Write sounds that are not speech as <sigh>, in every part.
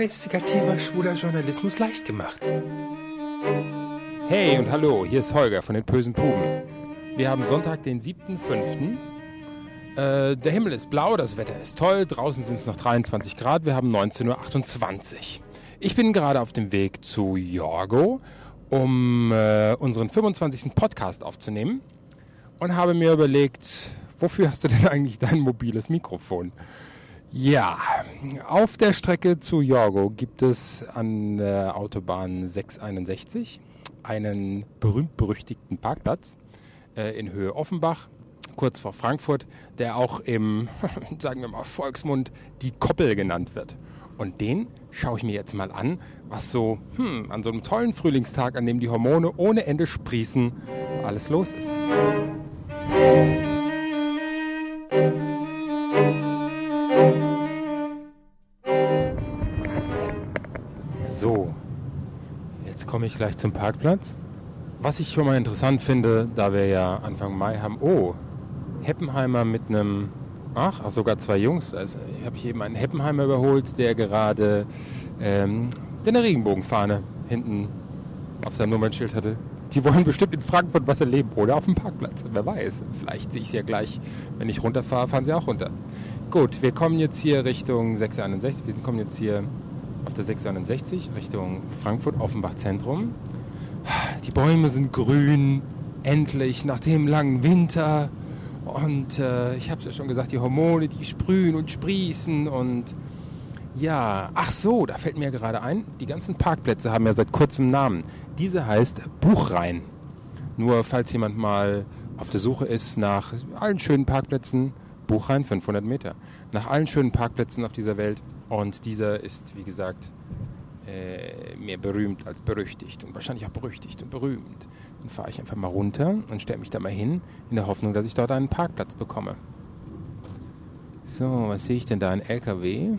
Investigativer schwuler Journalismus leicht gemacht. Hey und hallo, hier ist Holger von den bösen Puben. Wir haben Sonntag, den 7.5. Äh, der Himmel ist blau, das Wetter ist toll, draußen sind es noch 23 Grad, wir haben 19.28 Uhr. Ich bin gerade auf dem Weg zu Jorgo, um äh, unseren 25. Podcast aufzunehmen und habe mir überlegt, wofür hast du denn eigentlich dein mobiles Mikrofon? Ja, auf der Strecke zu Jorgo gibt es an der Autobahn 661 einen berühmt-berüchtigten Parkplatz äh, in Höhe Offenbach, kurz vor Frankfurt, der auch im, <laughs> sagen wir mal, Volksmund die Koppel genannt wird. Und den schaue ich mir jetzt mal an, was so hm, an so einem tollen Frühlingstag, an dem die Hormone ohne Ende sprießen, alles los ist. So, komme ich gleich zum Parkplatz. Was ich schon mal interessant finde, da wir ja Anfang Mai haben, oh, Heppenheimer mit einem, ach, sogar zwei Jungs. Also ich habe hier eben einen Heppenheimer überholt, der gerade ähm, eine Regenbogenfahne hinten auf seinem Nummernschild hatte. Die wollen bestimmt in Frankfurt was erleben oder auf dem Parkplatz. Wer weiß. Vielleicht sehe ich sie ja gleich, wenn ich runterfahre, fahren sie auch runter. Gut, wir kommen jetzt hier Richtung 661. Wir kommen jetzt hier auf der 661 Richtung Frankfurt-Offenbach Zentrum. Die Bäume sind grün, endlich nach dem langen Winter. Und äh, ich habe es ja schon gesagt, die Hormone, die sprühen und sprießen. Und ja, ach so, da fällt mir gerade ein, die ganzen Parkplätze haben ja seit kurzem Namen. Diese heißt Buchrhein. Nur falls jemand mal auf der Suche ist nach allen schönen Parkplätzen, Buchrhein 500 Meter, nach allen schönen Parkplätzen auf dieser Welt, und dieser ist, wie gesagt, äh, mehr berühmt als berüchtigt und wahrscheinlich auch berüchtigt und berühmt. Dann fahre ich einfach mal runter und stelle mich da mal hin, in der Hoffnung, dass ich dort einen Parkplatz bekomme. So, was sehe ich denn da? Ein LKW?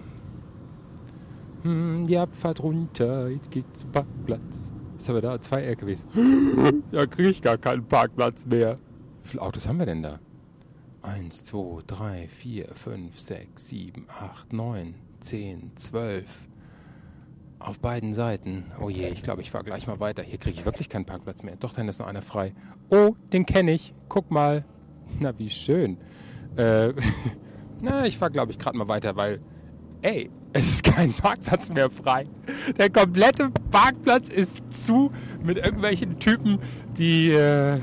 Hm, die Abfahrt runter, jetzt geht's zum Parkplatz. Haben wir da? Zwei LKWs. <gasps> da kriege ich gar keinen Parkplatz mehr. Wie viele Autos haben wir denn da? Eins, zwei, drei, vier, fünf, sechs, sieben, acht, neun. 10, 12. Auf beiden Seiten. Oh je, ich glaube, ich fahre gleich mal weiter. Hier kriege ich wirklich keinen Parkplatz mehr. Doch, dann ist noch einer frei. Oh, den kenne ich. Guck mal. Na, wie schön. Äh, <laughs> na, ich fahre, glaube ich, gerade mal weiter, weil, ey, es ist kein Parkplatz mehr frei. Der komplette Parkplatz ist zu mit irgendwelchen Typen, die, äh,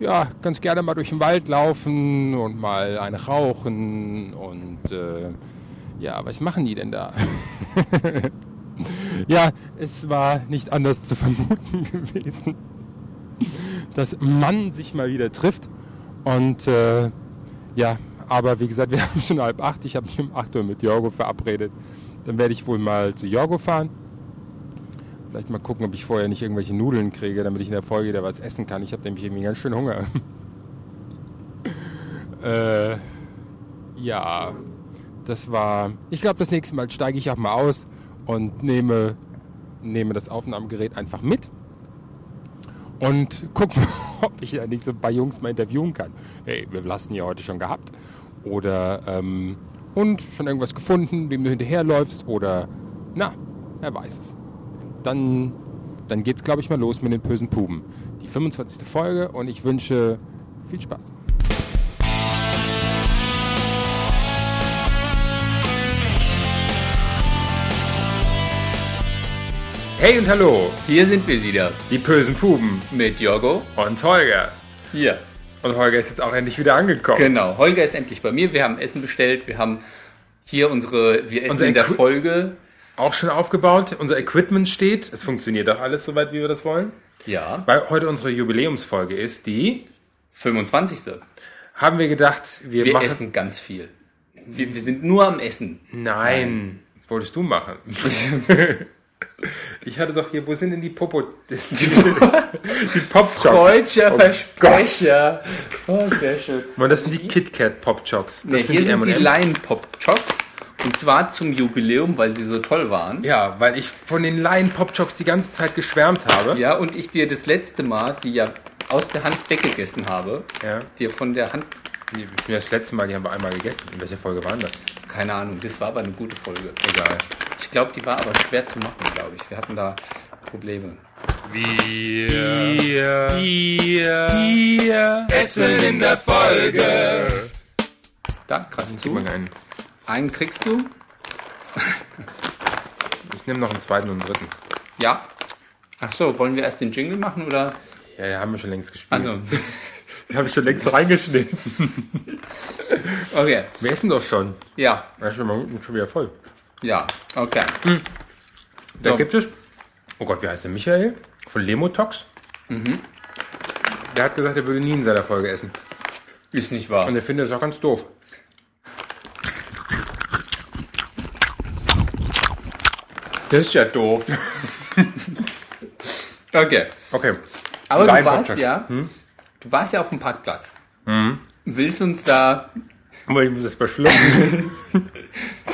ja, ganz gerne mal durch den Wald laufen und mal eine rauchen und, äh, ja, was machen die denn da? <laughs> ja, es war nicht anders zu vermuten <laughs> gewesen, dass man sich mal wieder trifft. Und äh, ja, aber wie gesagt, wir <laughs> haben schon halb acht. Ich habe mich um acht Uhr mit Jorgo verabredet. Dann werde ich wohl mal zu Jorgo fahren. Vielleicht mal gucken, ob ich vorher nicht irgendwelche Nudeln kriege, damit ich in der Folge wieder was essen kann. Ich habe nämlich irgendwie ganz schön Hunger. äh, ja, das war, ich glaube, das nächste Mal steige ich auch mal aus und nehme, nehme das Aufnahmegerät einfach mit und gucke, <laughs> ob ich ja nicht so ein paar Jungs mal interviewen kann. Hey, wir lassen ja heute schon gehabt. Oder, ähm, und schon irgendwas gefunden, wem du hinterherläufst oder, na, wer weiß es. Dann, dann geht's, glaube ich, mal los mit den bösen Puben. Die 25. Folge und ich wünsche viel Spaß. Hey und hallo, Hier sind wir wieder die bösen Puben mit Jorgo. und Holger. Hier. Und Holger ist jetzt auch endlich wieder angekommen. Genau. Holger ist endlich bei mir. Wir haben Essen bestellt. Wir haben hier unsere, wir essen Unser in der Equi- Folge. Auch schon aufgebaut, unser Equipment steht. Es funktioniert auch alles soweit, wie wir das wollen. Ja. Weil heute unsere Jubiläumsfolge ist, die 25. haben wir gedacht, wir, Wir machen. essen ganz viel. Wir, wir sind nur am Essen. Nein, wolltest du machen. <laughs> ich hatte doch hier, wo sind denn die Popo. Die, <laughs> die Pop-Jocks. Deutscher Oh Versprecher. Oh, sehr schön. Mann, das sind die KitKat Pop-Jocks. Das Nee, sind hier die sind die. Lion Pop Jocks. Und zwar zum Jubiläum, weil sie so toll waren. Ja, weil ich von den Lion Pop-Jocks die ganze Zeit geschwärmt habe. Ja, und ich dir das letzte Mal, die ja aus der Hand weggegessen habe, Ja. dir von der Hand Die, das letzte Mal, die haben wir einmal gegessen. In welcher Folge waren das? Keine Ahnung, das war aber eine gute Folge. Egal. Ich glaube, die war aber schwer zu machen, glaube ich. Wir hatten da Probleme. Wir, wir, wir essen in der Folge. Da, greif Gib zu. mal einen. Einen kriegst du? Ich nehme noch einen zweiten und einen dritten. Ja. Ach so, wollen wir erst den Jingle machen oder? Ja, den haben wir schon längst gespielt. Also, habe ich schon längst reingeschnitten. <laughs> okay. Wir essen doch schon. Ja, Da ist schon, mal schon wieder voll. ja, okay. Da So. gibt es, oh Gott, wie heißt der? Michael von Lemotox. Der hat gesagt, er würde nie in seiner Folge essen. Ist nicht wahr. Und er findet es auch ganz doof. Das ist ja doof. <laughs> okay. Okay. Aber Dein du warst Podcast. ja, du warst ja auf dem Parkplatz. Willst uns da Aber ich muss das verschlucken. <laughs>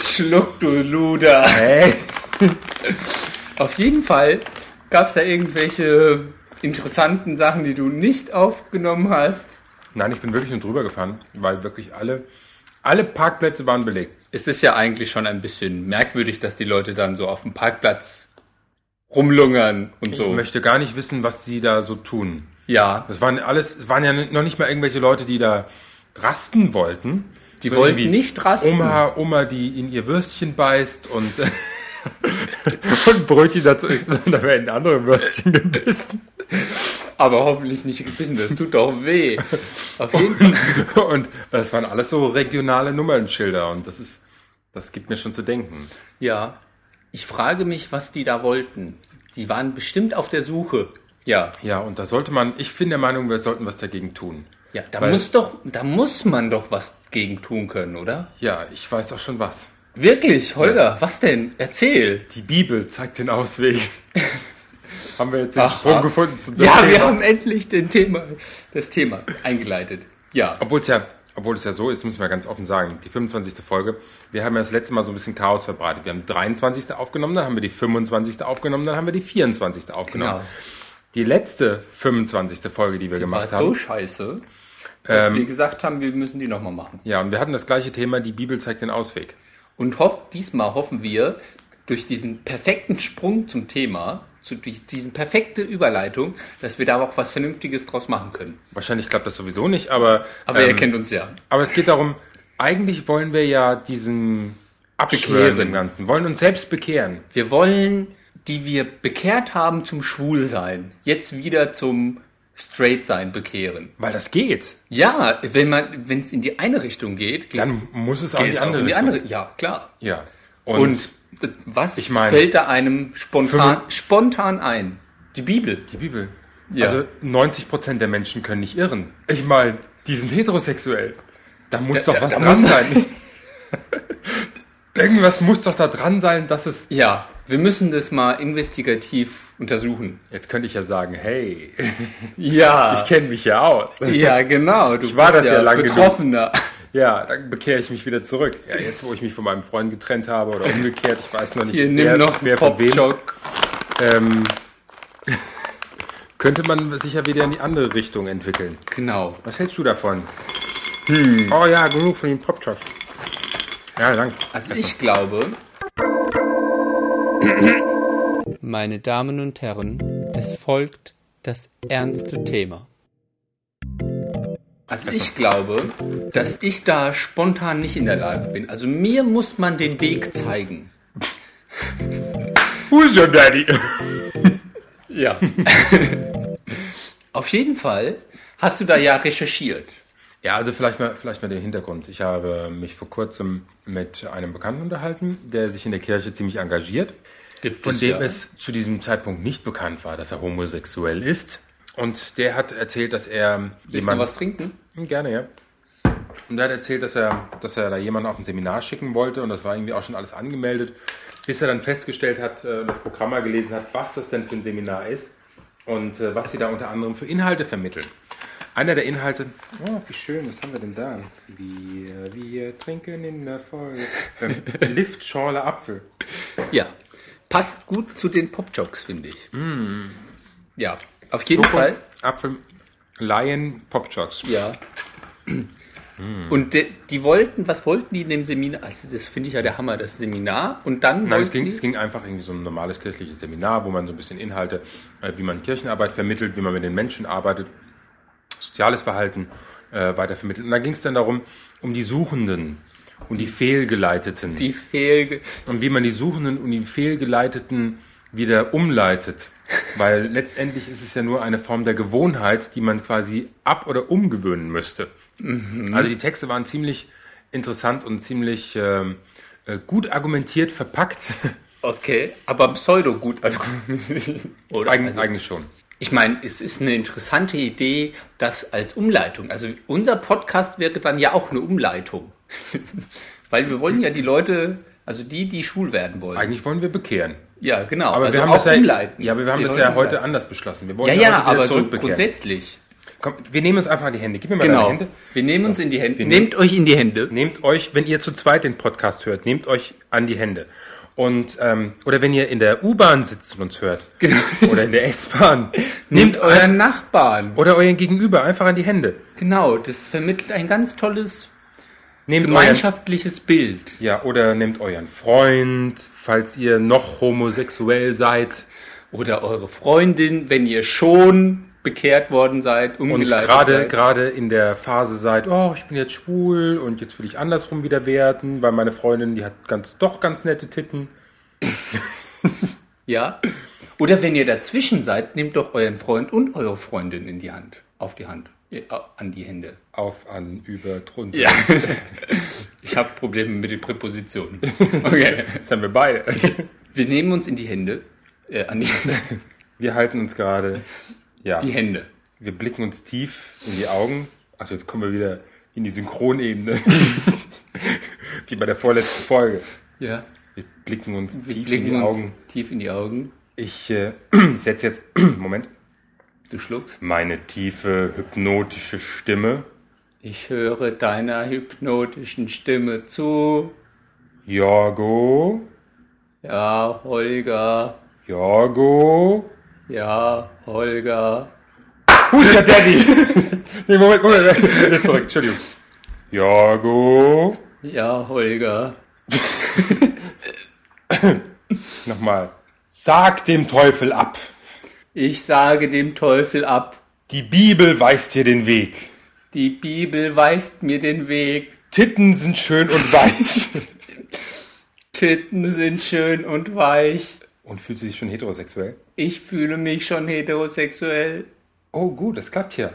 Schluck, du Luder. Hey. <laughs> Auf jeden Fall gab es da irgendwelche interessanten Sachen, die du nicht aufgenommen hast. Nein, ich bin wirklich nur drüber gefahren, weil wirklich alle, alle Parkplätze waren belegt. Es ist ja eigentlich schon ein bisschen merkwürdig, dass die Leute dann so auf dem Parkplatz rumlungern und Ich so. möchte gar nicht wissen, was sie da so tun. Ja, Das waren alles, es waren ja noch nicht mal irgendwelche Leute, die da rasten wollten. die So wollten nicht rasten. Oma, Oma, die in ihr Würstchen beißt und, <laughs> und Brötchen dazu isst, und da werden andere Würstchen gebissen. Aber hoffentlich nicht gebissen, das tut doch weh. Auf jeden Fall. Und das waren alles so regionale Nummernschilder und das ist, das gibt mir schon zu denken. Ja, ich frage mich, was die da wollten. Die waren bestimmt auf der Suche. Ja, Ja, und da sollte man, ich bin der Meinung, wir sollten was dagegen tun. ja, da Weil- muss doch, da muss man doch was gegen tun können, oder? Ja, ich weiß auch schon was. Wirklich, Holger, was denn? Erzähl. Die Bibel zeigt den Ausweg. <laughs> haben wir jetzt den Aha. Sprung gefunden zu Ja, Thema? wir haben endlich den Thema, das Thema eingeleitet. Ja, Obwohl es ja, obwohl es ja so ist, muss man ganz offen sagen, die 25. Folge, wir haben ja das letzte Mal so ein bisschen Chaos verbreitet. Wir haben 23. aufgenommen, dann haben wir die 25. aufgenommen, dann haben wir die 24. aufgenommen. genau. Die letzte 25. Folge, die wir War gemacht so haben. scheiße, dass Ähm, wir gesagt haben, wir müssen die nochmal machen. Ja, und wir hatten das gleiche Thema, die Bibel zeigt den Ausweg. Und hoff, diesmal hoffen wir, durch diesen perfekten Sprung zum Thema, zu durch diesen perfekte Überleitung, dass wir da auch was Vernünftiges draus machen können. Wahrscheinlich klappt das sowieso nicht, aber, Aber ihr ähm, kennt uns ja. aber es geht darum, eigentlich wollen wir ja diesen Abschwören im Ganzen, wollen uns selbst bekehren. Wir wollen, die wir bekehrt haben zum Schwulsein, jetzt wieder zum Straightsein bekehren. Weil das geht. Ja, wenn man, wenn es in die eine Richtung geht, geht Dann muss es auch die auch andere in die Richtung. andere. Ja, klar. Ja. Und, äh, was ich meine, fällt da einem spontan, spontan ein? Die Bibel. Die Bibel. Ja. Also 90% der Menschen können nicht irren. Ich meine, die sind heterosexuell. Da muss Da- doch da- was da dran muss- sein. <laughs> Irgendwas muss doch da dran sein, dass es. Ja, wir müssen das mal investigativ untersuchen. Jetzt könnte ich ja sagen, hey, <laughs> Ja. ich kenne mich ja aus. ja, genau. Du <laughs> Ich war das ja lang genug. Betroffener. Ja, dann bekehre ich mich wieder zurück. Ja, jetzt, wo ich mich von meinem Freund getrennt habe oder umgekehrt, ich weiß noch nicht, Hier, wer, nimm noch wer von wem. Ähm, <laughs> könnte man sich ja wieder in die andere Richtung entwickeln. Genau. Was hältst du davon? Oh ja, genug von den Popchops. Ja, danke. Also ich glaube, meine Damen und Herren, es folgt das ernste Thema. Also ich glaube, dass ich da spontan nicht in der Lage bin. Also mir muss man den Weg zeigen. Who's your daddy? Ja. <laughs> Auf jeden Fall hast du da ja recherchiert. Ja, also vielleicht mal, vielleicht mal den Hintergrund. Ich habe mich vor kurzem mit einem Bekannten unterhalten, der sich in der Kirche ziemlich engagiert, Gibt von es dem ja. es zu diesem Zeitpunkt nicht bekannt war, dass er homosexuell ist. Und der hat erzählt, dass er Willst du jemand was trinken? Gerne, ja. Und er hat erzählt, dass er, dass er da jemanden auf ein Seminar schicken wollte und das war irgendwie auch schon alles angemeldet, bis er dann festgestellt hat, äh, das Programm mal gelesen hat, was das denn für ein Seminar ist und äh, was sie da unter anderem für Inhalte vermitteln. Einer der Inhalte, oh, wie schön, was haben wir denn da? Wir, wir trinken in der Folge. Ähm, <laughs> Liftschorle Apfel. Ja. Passt gut zu den Popjocks, finde ich. Ja, auf jeden Schoko, Fall. Apfel, Lion, Popchocks. Ja. Und de, die wollten, was wollten die in dem Seminar? Also das finde ich ja der Hammer, das Seminar. Und dann Nein, es ging, es ging einfach irgendwie so ein normales kirchliches Seminar, wo man so ein bisschen Inhalte, äh, wie man Kirchenarbeit vermittelt, wie man mit den Menschen arbeitet, soziales Verhalten äh, weitervermittelt. Und da ging es dann darum, um die Suchenden und die, Fehlgeleiteten. die Fehl... und wie man die Suchenden und die Fehlgeleiteten wieder umleitet. <laughs> Weil letztendlich ist es ja nur eine Form der Gewohnheit, die man quasi ab- oder umgewöhnen müsste. Also die Texte waren ziemlich interessant und ziemlich ähm, äh, gut argumentiert verpackt. <laughs> Okay, aber pseudo gut. Oder? Eig Also, eigentlich schon. Ich meine, es ist eine interessante Idee, das als Umleitung. Also unser Podcast wäre dann ja auch eine Umleitung. <laughs> Weil wir wollen ja die Leute, also die, die schwul werden wollen. Eigentlich wollen wir bekehren. Ja, genau. Aber also wir haben das ja, umleiten. ja, aber wir haben Die das Leute ja heute umleiten. anders beschlossen. Wir Ja, wollen ja, wieder aber so grundsätzlich. Komm, wir nehmen uns einfach an die Hände. Gib mir mal deine Genau. Hände. Wir nehmen uns in die Hände. Wir Nehmt euch in die Hände. Nehmt euch, wenn ihr zu zweit den Podcast hört, nehmt euch an die Hände. Und ähm, oder wenn ihr in der U-Bahn sitzt und uns hört Genau. oder in der S-Bahn, <laughs> Nehmt euren Nachbarn. oder euren Gegenüber einfach an die Hände. Genau, das vermittelt ein ganz tolles Nehmt euren, gemeinschaftliches Bild. ja, oder nehmt euren Freund, falls ihr noch homosexuell seid Oder eure Freundin, wenn ihr schon bekehrt worden seid, und umgeleitet gerade seid. gerade in der Phase seid, oh, ich bin jetzt schwul und jetzt will ich andersrum wieder werden, weil meine Freundin, die hat ganz doch ganz nette Titten. Ja. Oder wenn ihr dazwischen seid, nehmt doch euren Freund und eure Freundin in die Hand. Auf die Hand. Ja, an die Hände. Auf, an, über, drunter. Ja. <laughs> Ich habe Probleme mit den Präpositionen. <laughs> Okay. Das haben wir beide. Wir nehmen uns in die Hände. Äh, an die, Wir halten uns gerade, ja, die Hände. wir blicken uns tief in die Augen. Also jetzt kommen wir wieder in die Synchronebene. <laughs> Wie bei der vorletzten Folge. Ja. Wir blicken uns Wir tief blicken in die uns Augen. tief in die Augen. Ich äh, <clears throat> setze jetzt, <clears throat> Moment, Du schluckst. meine tiefe hypnotische Stimme. Ich höre deiner hypnotischen Stimme zu. Jorgo, Ja, Holger. Jorgo. Ja, Holger. Who's your daddy? <laughs> nee, Moment, Moment, jetzt zurück, Entschuldigung. Jorgo. Ja, Holger. <laughs> Nochmal. Sag dem Teufel ab. Ich sage dem Teufel ab. Die Bibel weist dir den Weg. Die Bibel weist mir den Weg. Titten sind schön und weich. <laughs> Titten sind schön und weich. Und fühlt sie sich schon heterosexuell? Ich fühle mich schon heterosexuell. Oh, gut, das klappt ja.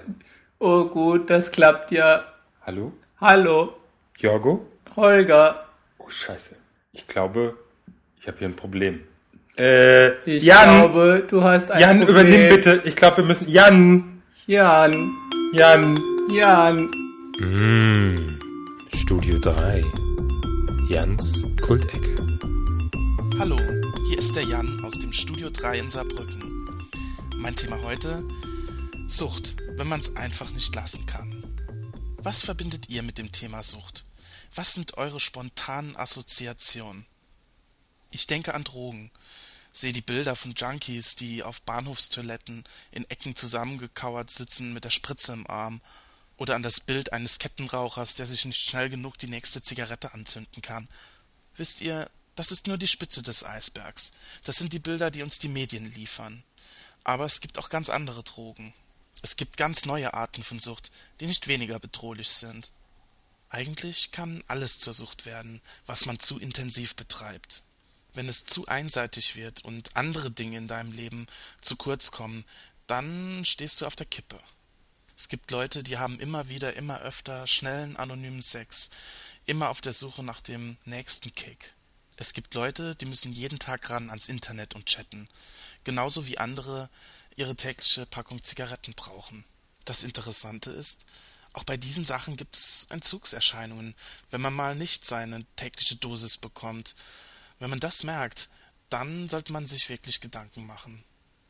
Oh gut, das klappt ja. Hallo? Hallo, Jorgo? Holger. Oh, scheiße. Ich glaube, ich habe hier ein Problem. Äh, Ich Jan, glaube, du hast ein Jan, Problem. übernimm bitte. Ich glaube, wir müssen, Jan, Jan, Jan. Jan. Mm, Studio 3. Jans Kultecke. Hallo, hier ist der Jan aus dem Studio 3 in Saarbrücken. Mein Thema heute: Sucht, wenn man es einfach nicht lassen kann. Was verbindet ihr mit dem Thema Sucht? Was sind eure spontanen Assoziationen? Ich denke an Drogen, sehe die Bilder von Junkies, die auf Bahnhofstoiletten in Ecken zusammengekauert sitzen mit der Spritze im Arm, oder an das Bild eines Kettenrauchers, der sich nicht schnell genug die nächste Zigarette anzünden kann. Wisst ihr, das ist nur die Spitze des Eisbergs. Das sind die Bilder, die uns die Medien liefern. Aber es gibt auch ganz andere Drogen. Es gibt ganz neue Arten von Sucht, die nicht weniger bedrohlich sind. Eigentlich kann alles zur Sucht werden, was man zu intensiv betreibt. Wenn es zu einseitig wird und andere Dinge in deinem Leben zu kurz kommen, dann stehst du auf der Kippe. Es gibt Leute, die haben immer wieder, immer öfter schnellen, anonymen Sex, immer auf der Suche nach dem nächsten Kick. Es gibt Leute, die müssen jeden Tag ran ans Internet und chatten, genauso wie andere ihre tägliche Packung Zigaretten brauchen. Das Interessante ist, auch bei diesen Sachen gibt es Entzugserscheinungen, wenn man mal nicht seine tägliche Dosis bekommt. Wenn man das merkt, dann sollte man sich wirklich Gedanken machen.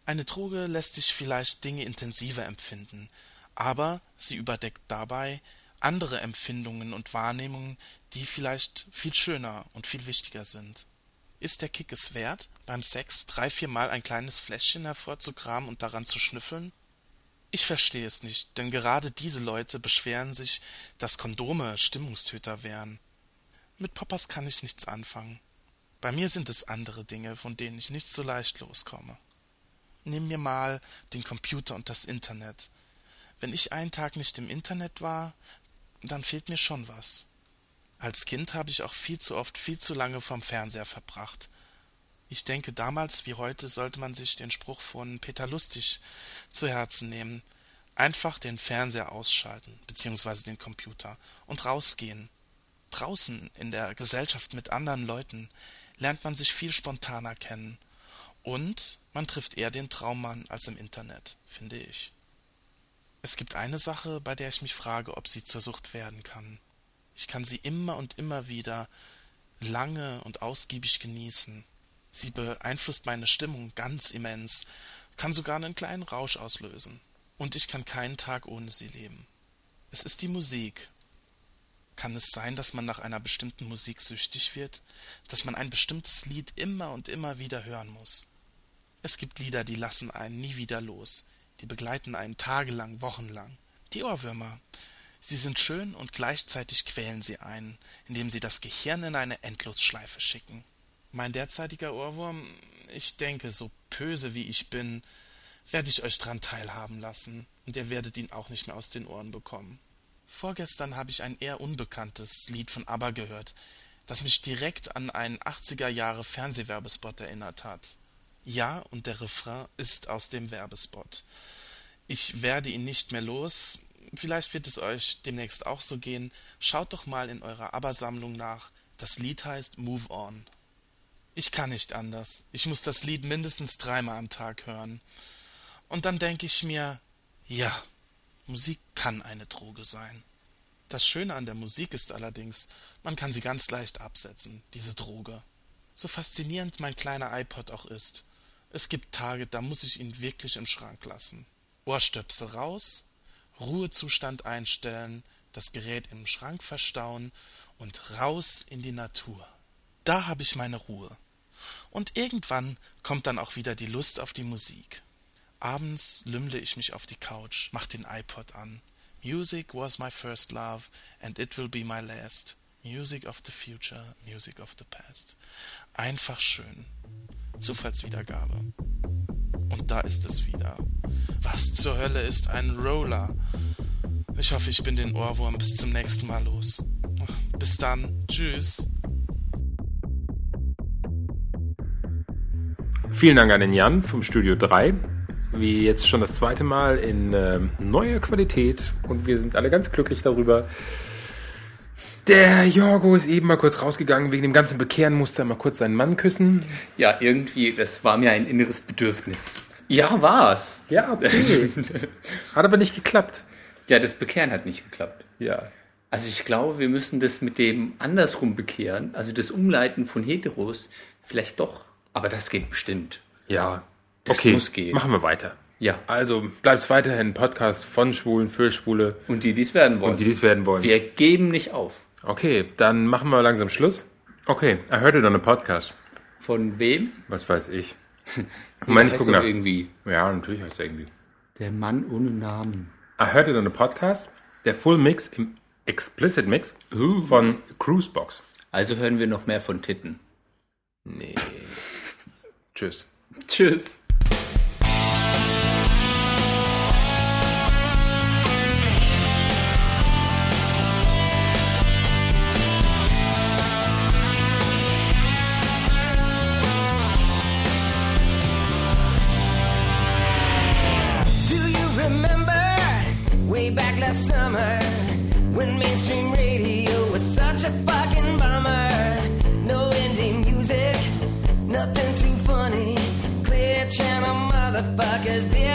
Eine Droge lässt dich vielleicht Dinge intensiver empfinden, aber sie überdeckt dabei andere Empfindungen und Wahrnehmungen, die vielleicht viel schöner und viel wichtiger sind. Ist der Kick es wert, beim Sex drei, viermal ein kleines Fläschchen hervorzukramen und daran zu schnüffeln? Ich verstehe es nicht, denn gerade diese Leute beschweren sich, dass Kondome Stimmungstöter wären. Mit Poppers kann ich nichts anfangen. Bei mir sind es andere Dinge, von denen ich nicht so leicht loskomme. Nehmen wir mal den Computer und das Internet. Wenn ich einen Tag nicht im Internet war, dann fehlt mir schon was. Als Kind habe ich auch viel zu oft viel zu lange vorm Fernseher verbracht. Ich denke, damals wie heute sollte man sich den Spruch von Peter Lustig zu Herzen nehmen. Einfach den Fernseher ausschalten, beziehungsweise den Computer, und rausgehen. Draußen in der Gesellschaft mit anderen Leuten lernt man sich viel spontaner kennen. Und man trifft eher den Traummann als im Internet, finde ich. Es gibt eine Sache, bei der ich mich frage, ob sie zur Sucht werden kann. Ich kann sie immer und immer wieder lange und ausgiebig genießen. Sie beeinflusst meine Stimmung ganz immens, kann sogar einen kleinen Rausch auslösen. Und ich kann keinen Tag ohne sie leben. Es ist die Musik. Kann es sein, dass man nach einer bestimmten Musik süchtig wird, dass man ein bestimmtes Lied immer und immer wieder hören muss? Es gibt Lieder, die lassen einen nie wieder los, die begleiten einen tagelang, wochenlang. Die Ohrwürmer. Sie sind schön und gleichzeitig quälen sie einen, indem sie das Gehirn in eine Endlosschleife schicken. Mein derzeitiger Ohrwurm, ich denke, so böse wie ich bin, werde ich euch dran teilhaben lassen, und ihr werdet ihn auch nicht mehr aus den Ohren bekommen. Vorgestern habe ich ein eher unbekanntes Lied von ABBA gehört, das mich direkt an einen 80er Jahre Fernsehwerbespot erinnert hat. Ja, und der Refrain ist aus dem Werbespot. Ich werde ihn nicht mehr los. Vielleicht wird es euch demnächst auch so gehen. Schaut doch mal in eurer ABBA-Sammlung nach. Das Lied heißt Move On. Ich kann nicht anders. Ich muss das Lied mindestens dreimal am Tag hören. Und dann denke ich mir, ja, Musik kann eine Droge sein. Das Schöne an der Musik ist allerdings, man kann sie ganz leicht absetzen, diese Droge. So faszinierend mein kleiner iPod auch ist. Es gibt Tage, da muss ich ihn wirklich im Schrank lassen. Ohrstöpsel raus, Ruhezustand einstellen, das Gerät im Schrank verstauen und raus in die Natur. Da habe ich meine Ruhe. Und irgendwann kommt dann auch wieder die Lust auf die Musik. Abends lümmle ich mich auf die Couch, mach den iPod an. Music was my first love and it will be my last. Music of the future, music of the past. Einfach schön. Zufallswiedergabe. Und da ist es wieder. Was zur Hölle ist ein Roller? Ich hoffe, ich bin den Ohrwurm bis zum nächsten Mal los. Bis dann. Tschüss. Vielen Dank an den Jan vom Studio 3. Wie jetzt schon das zweite Mal in äh, neuer Qualität und wir sind alle ganz glücklich darüber. Der Jorgo ist eben mal kurz rausgegangen, wegen dem ganzen Bekehren musste er mal kurz seinen Mann küssen. Ja, irgendwie, das war mir ein inneres Bedürfnis. Ja, war's. Ja, okay. <laughs> hat aber nicht geklappt. Ja, das Bekehren hat nicht geklappt. Ja. Also ich glaube, wir müssen das mit dem andersrum bekehren, also das Umleiten von Heteros, vielleicht doch aber das geht bestimmt. Ja. Das okay, muss gehen. machen wir weiter. Ja. Also bleibt's weiterhin ein Podcast von Schwulen für Schwule Und die, die es werden wollen. und die, die es werden wollen. Wir geben nicht auf. Okay, dann machen wir langsam Schluss. Okay, I heard it on a podcast. Von wem? Was weiß ich. <laughs> Moment, ich heißt guck doch nach. irgendwie. Ja, natürlich heißt er irgendwie. Der Mann ohne Namen. I heard it on a podcast. Der Full Mix im Explicit Mix von Cruisebox. Also hören wir noch mehr von Titten. Nee. <laughs> Tschüss. Tschüss. Last summer when mainstream radio was such a fucking bummer? No indie music, nothing too funny. Clear channel motherfuckers did